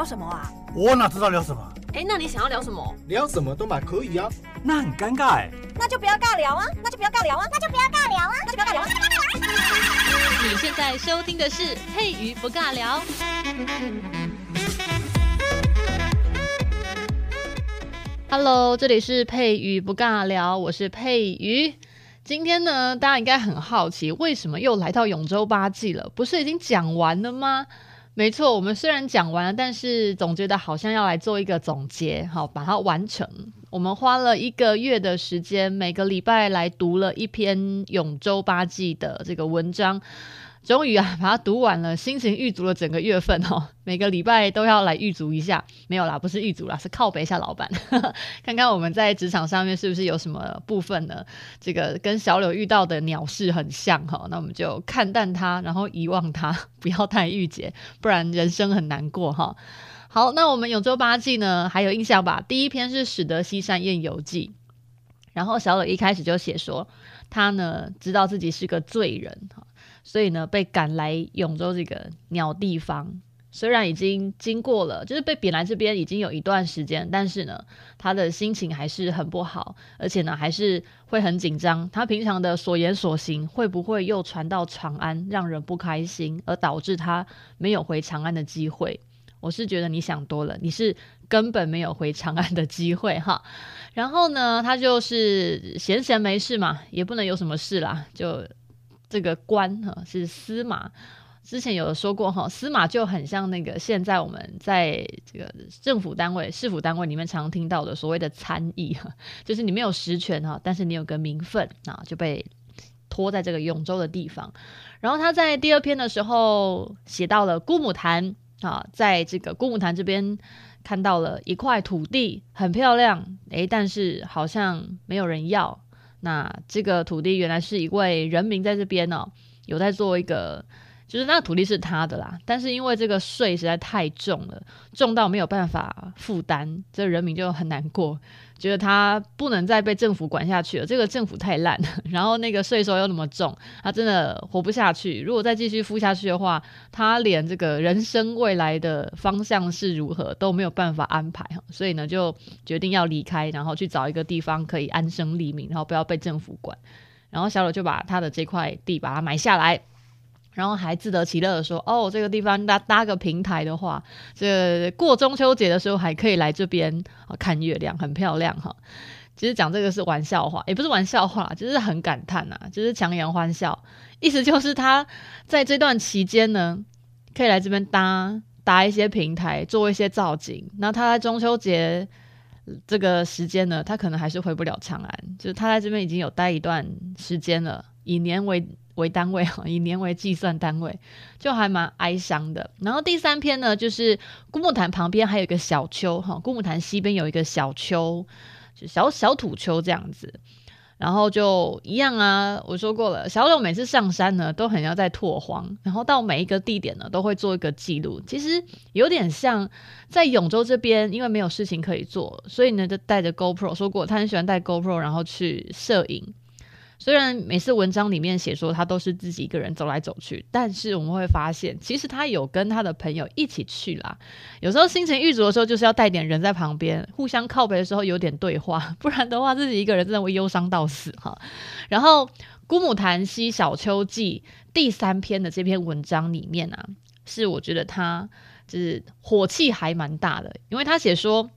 聊什么啊？我哪知道聊什么？哎，那你想要聊什么？聊什么都嘛可以啊。那很尴尬哎。那就不要尬聊啊！那就不要尬聊啊！那就不要尬聊啊！那就不要尬聊啊！你现在收听的是佩瑜不尬聊。Hello，这里是佩瑜不尬聊，我是佩瑜。今天呢，大家应该很好奇，为什么又来到永州八季了？不是已经讲完了吗？没错，我们虽然讲完了，但是总觉得好像要来做一个总结，好，把它完成。我们花了一个月的时间，每个礼拜来读了一篇永州八记的这个文章。终于啊，把它读完了，心情郁足了整个月份哦。每个礼拜都要来郁足一下，没有啦，不是郁足啦，是靠北一下老板，看看我们在职场上面是不是有什么部分呢？这个跟小柳遇到的鸟事很像哈，那我们就看淡它，然后遗忘它，不要太郁结，不然人生很难过哈。好，那我们永州八记呢，还有印象吧？第一篇是《始得西山宴游记》，然后小柳一开始就写说，他呢知道自己是个罪人哈。所以呢，被赶来永州这个鸟地方，虽然已经经过了，就是被贬来这边已经有一段时间，但是呢，他的心情还是很不好，而且呢，还是会很紧张。他平常的所言所行，会不会又传到长安，让人不开心，而导致他没有回长安的机会？我是觉得你想多了，你是根本没有回长安的机会哈。然后呢，他就是闲闲没事嘛，也不能有什么事啦，就。这个官哈是司马，之前有说过哈，司马就很像那个现在我们在这个政府单位、市府单位里面常听到的所谓的参议哈，就是你没有实权哈，但是你有个名分啊，就被拖在这个永州的地方。然后他在第二篇的时候写到了姑母潭啊，在这个姑母潭这边看到了一块土地很漂亮，诶，但是好像没有人要。那这个土地原来是一位人民在这边呢，有在做一个，就是那个土地是他的啦，但是因为这个税实在太重了，重到没有办法负担，这人民就很难过。觉得他不能再被政府管下去了，这个政府太烂，然后那个税收又那么重，他真的活不下去。如果再继续付下去的话，他连这个人生未来的方向是如何都没有办法安排，所以呢，就决定要离开，然后去找一个地方可以安身立命，然后不要被政府管。然后小柳就把他的这块地把它买下来。然后还自得其乐的说：“哦，这个地方搭搭个平台的话，这个、过中秋节的时候还可以来这边看月亮，很漂亮哈。其实讲这个是玩笑话，也不是玩笑话，就是很感叹呐、啊，就是强颜欢笑。意思就是他在这段期间呢，可以来这边搭搭一些平台，做一些造景。那他在中秋节这个时间呢，他可能还是回不了长安，就是他在这边已经有待一段时间了，以年为。”为单位哈，以年为计算单位，就还蛮哀伤的。然后第三篇呢，就是姑母潭旁边还有一个小丘哈，姑母潭西边有一个小丘，就小小土丘这样子。然后就一样啊，我说过了，小柳每次上山呢，都很要在拓荒，然后到每一个地点呢，都会做一个记录。其实有点像在永州这边，因为没有事情可以做，所以呢，就带着 GoPro。说过他很喜欢带 GoPro，然后去摄影。虽然每次文章里面写说他都是自己一个人走来走去，但是我们会发现，其实他有跟他的朋友一起去啦。有时候心情郁卒的时候，就是要带点人在旁边，互相靠北的时候有点对话，不然的话自己一个人真的会忧伤到死哈。然后《姑母谈西小秋记》第三篇的这篇文章里面啊，是我觉得他就是火气还蛮大的，因为他写说。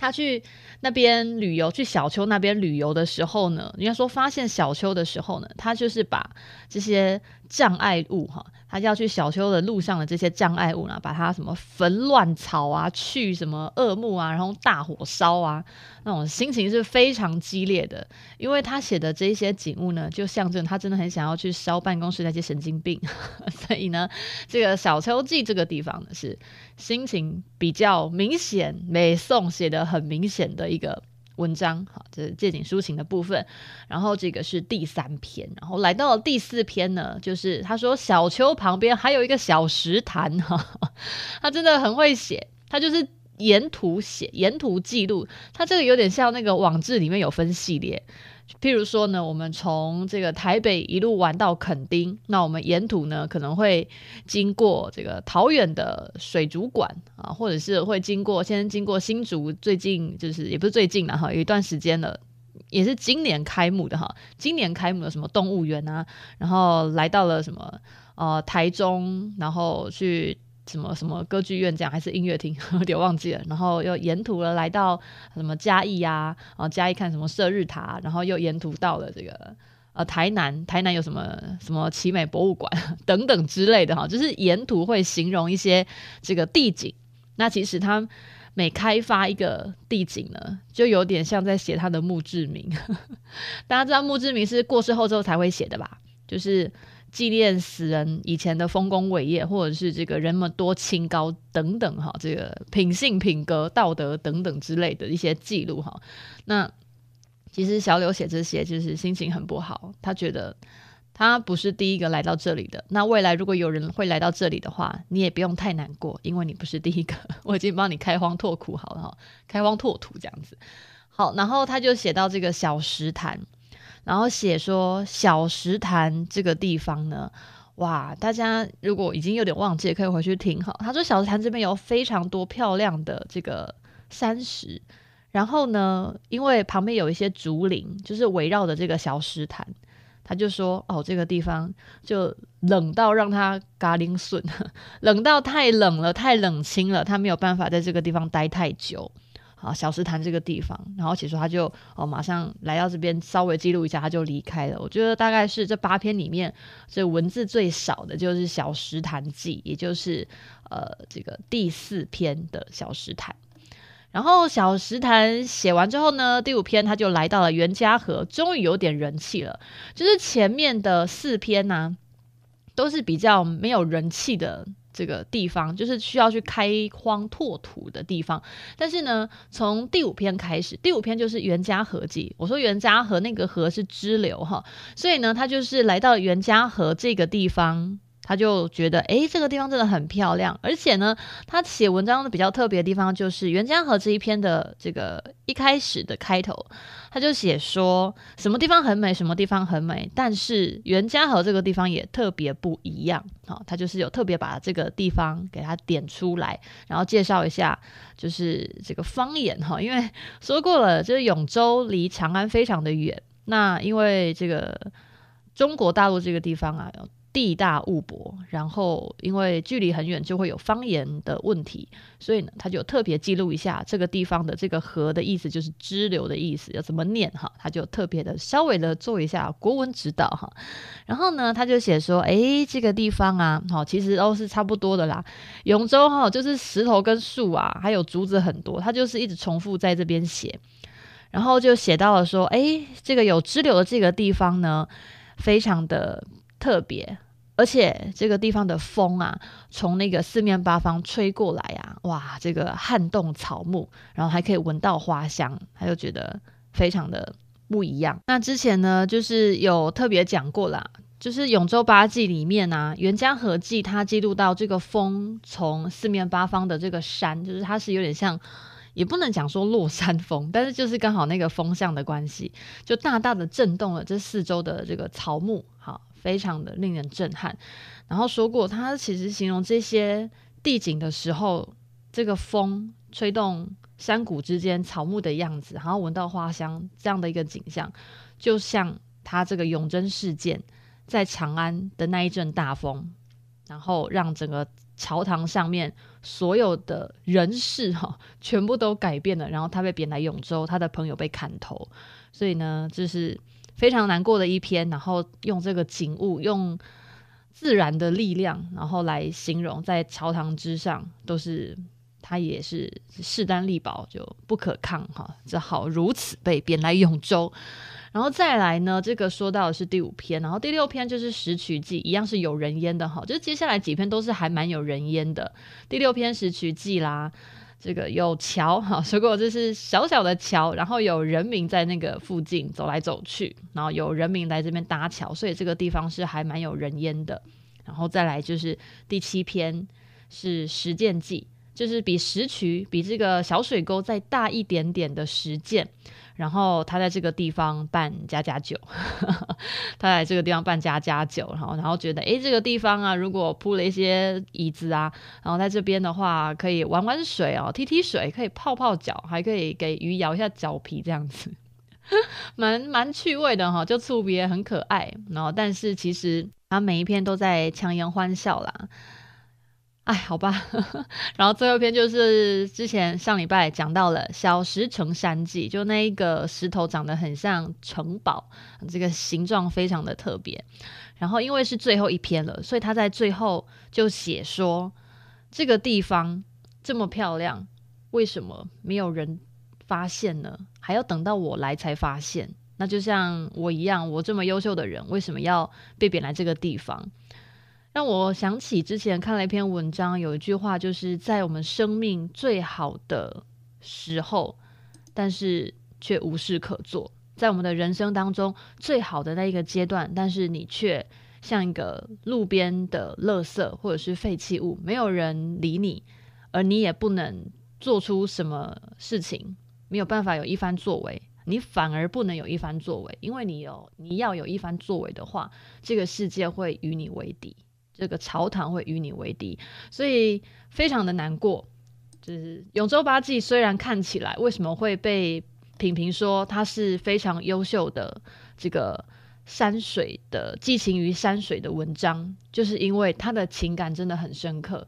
他去那边旅游，去小丘那边旅游的时候呢，应该说发现小丘的时候呢，他就是把这些障碍物哈。他要去小丘的路上的这些障碍物呢，把它什么焚乱草啊，去什么恶木啊，然后大火烧啊，那种心情是非常激烈的。因为他写的这些景物呢，就象征他真的很想要去烧办公室那些神经病。所以呢，这个小丘记这个地方呢，是心情比较明显，美颂写的很明显的一个。文章好，这是借景抒情的部分。然后这个是第三篇，然后来到了第四篇呢，就是他说小丘旁边还有一个小石潭哈，他真的很会写，他就是沿途写，沿途记录。他这个有点像那个网志里面有分系列。譬如说呢，我们从这个台北一路玩到垦丁，那我们沿途呢可能会经过这个桃园的水族馆啊，或者是会经过先经过新竹，最近就是也不是最近了哈，有一段时间了，也是今年开幕的哈，今年开幕的什么动物园啊，然后来到了什么呃台中，然后去。什么什么歌剧院这样，还是音乐厅，有点忘记了。然后又沿途了来到什么嘉义啊，然后嘉义看什么射日塔，然后又沿途到了这个呃台南，台南有什么什么奇美博物馆 等等之类的哈，就是沿途会形容一些这个地景。那其实他每开发一个地景呢，就有点像在写他的墓志铭。大家知道墓志铭是过世后之后才会写的吧？就是。纪念死人以前的丰功伟业，或者是这个人们多清高等等哈，这个品性、品格、道德等等之类的一些记录哈。那其实小柳写这些，就是心情很不好。他觉得他不是第一个来到这里的。那未来如果有人会来到这里的话，你也不用太难过，因为你不是第一个。我已经帮你开荒拓苦好了哈，开荒拓土这样子。好，然后他就写到这个小石潭。然后写说小石潭这个地方呢，哇，大家如果已经有点忘记，可以回去听哈。他说小石潭这边有非常多漂亮的这个山石，然后呢，因为旁边有一些竹林，就是围绕着这个小石潭，他就说哦，这个地方就冷到让他嘎铃笋，冷到太冷了，太冷清了，他没有办法在这个地方待太久。啊，小石潭这个地方，然后其实他就哦，马上来到这边稍微记录一下，他就离开了。我觉得大概是这八篇里面，这文字最少的就是《小石潭记》，也就是呃这个第四篇的小石潭。然后小石潭写完之后呢，第五篇他就来到了袁家河，终于有点人气了。就是前面的四篇呢、都是比较没有人气的。这个地方就是需要去开荒拓土的地方，但是呢，从第五篇开始，第五篇就是袁家河记。我说袁家河那个河是支流哈，所以呢，他就是来到袁家河这个地方。他就觉得，诶，这个地方真的很漂亮，而且呢，他写文章的比较特别的地方就是袁家河这一篇的这个一开始的开头，他就写说什么地方很美，什么地方很美，但是袁家河这个地方也特别不一样，好，他就是有特别把这个地方给他点出来，然后介绍一下，就是这个方言哈，因为说过了，就是永州离长安非常的远，那因为这个中国大陆这个地方啊。地大物博，然后因为距离很远，就会有方言的问题，所以呢，他就特别记录一下这个地方的这个河的意思，就是支流的意思，要怎么念哈？他就特别的稍微的做一下国文指导哈。然后呢，他就写说，诶，这个地方啊，好，其实都是差不多的啦。永州哈，就是石头跟树啊，还有竹子很多，他就是一直重复在这边写，然后就写到了说，诶，这个有支流的这个地方呢，非常的。特别，而且这个地方的风啊，从那个四面八方吹过来啊，哇，这个撼动草木，然后还可以闻到花香，他就觉得非常的不一样。那之前呢，就是有特别讲过啦，就是《永州八记》里面啊，《袁家河记》它记录到这个风从四面八方的这个山，就是它是有点像，也不能讲说落山风，但是就是刚好那个风向的关系，就大大的震动了这四周的这个草木，好。非常的令人震撼，然后说过，他其实形容这些地景的时候，这个风吹动山谷之间草木的样子，然后闻到花香这样的一个景象，就像他这个永贞事件在长安的那一阵大风，然后让整个朝堂上面所有的人事哈，全部都改变了，然后他被贬来永州，他的朋友被砍头，所以呢，就是。非常难过的一篇，然后用这个景物，用自然的力量，然后来形容，在朝堂之上都是他也是势单力薄，就不可抗哈，只好如此被贬来永州。然后再来呢，这个说到的是第五篇，然后第六篇就是《石渠记》，一样是有人烟的哈，就是接下来几篇都是还蛮有人烟的。第六篇《石渠记》啦。这个有桥哈，说过这是小小的桥，然后有人民在那个附近走来走去，然后有人民来这边搭桥，所以这个地方是还蛮有人烟的。然后再来就是第七篇是《实践记》，就是比石渠比这个小水沟再大一点点的石涧。然后他在这个地方办家家酒，他在这个地方办家家酒，然后然后觉得，诶，这个地方啊，如果铺了一些椅子啊，然后在这边的话，可以玩玩水哦，踢踢水，可以泡泡脚，还可以给鱼摇一下脚皮，这样子，蛮蛮趣味的哈，就特别很可爱。然后，但是其实他每一篇都在强颜欢笑啦。哎，好吧，然后最后一篇就是之前上礼拜讲到了小石城山记，就那一个石头长得很像城堡，这个形状非常的特别。然后因为是最后一篇了，所以他在最后就写说，这个地方这么漂亮，为什么没有人发现呢？还要等到我来才发现？那就像我一样，我这么优秀的人，为什么要被贬来这个地方？让我想起之前看了一篇文章，有一句话就是在我们生命最好的时候，但是却无事可做；在我们的人生当中最好的那一个阶段，但是你却像一个路边的垃圾或者是废弃物，没有人理你，而你也不能做出什么事情，没有办法有一番作为，你反而不能有一番作为，因为你有你要有一番作为的话，这个世界会与你为敌。这个朝堂会与你为敌，所以非常的难过。就是永州八记虽然看起来为什么会被品评说它是非常优秀的这个山水的寄情于山水的文章，就是因为它的情感真的很深刻。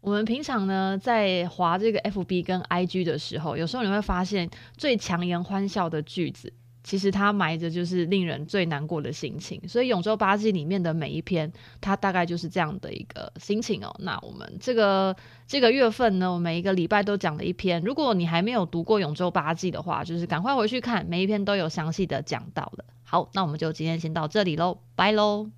我们平常呢在划这个 FB 跟 IG 的时候，有时候你会发现最强颜欢笑的句子。其实它埋着就是令人最难过的心情，所以《永州八记》里面的每一篇，它大概就是这样的一个心情哦。那我们这个这个月份呢，我每一个礼拜都讲了一篇。如果你还没有读过《永州八记》的话，就是赶快回去看，每一篇都有详细的讲到了。好，那我们就今天先到这里喽，拜喽。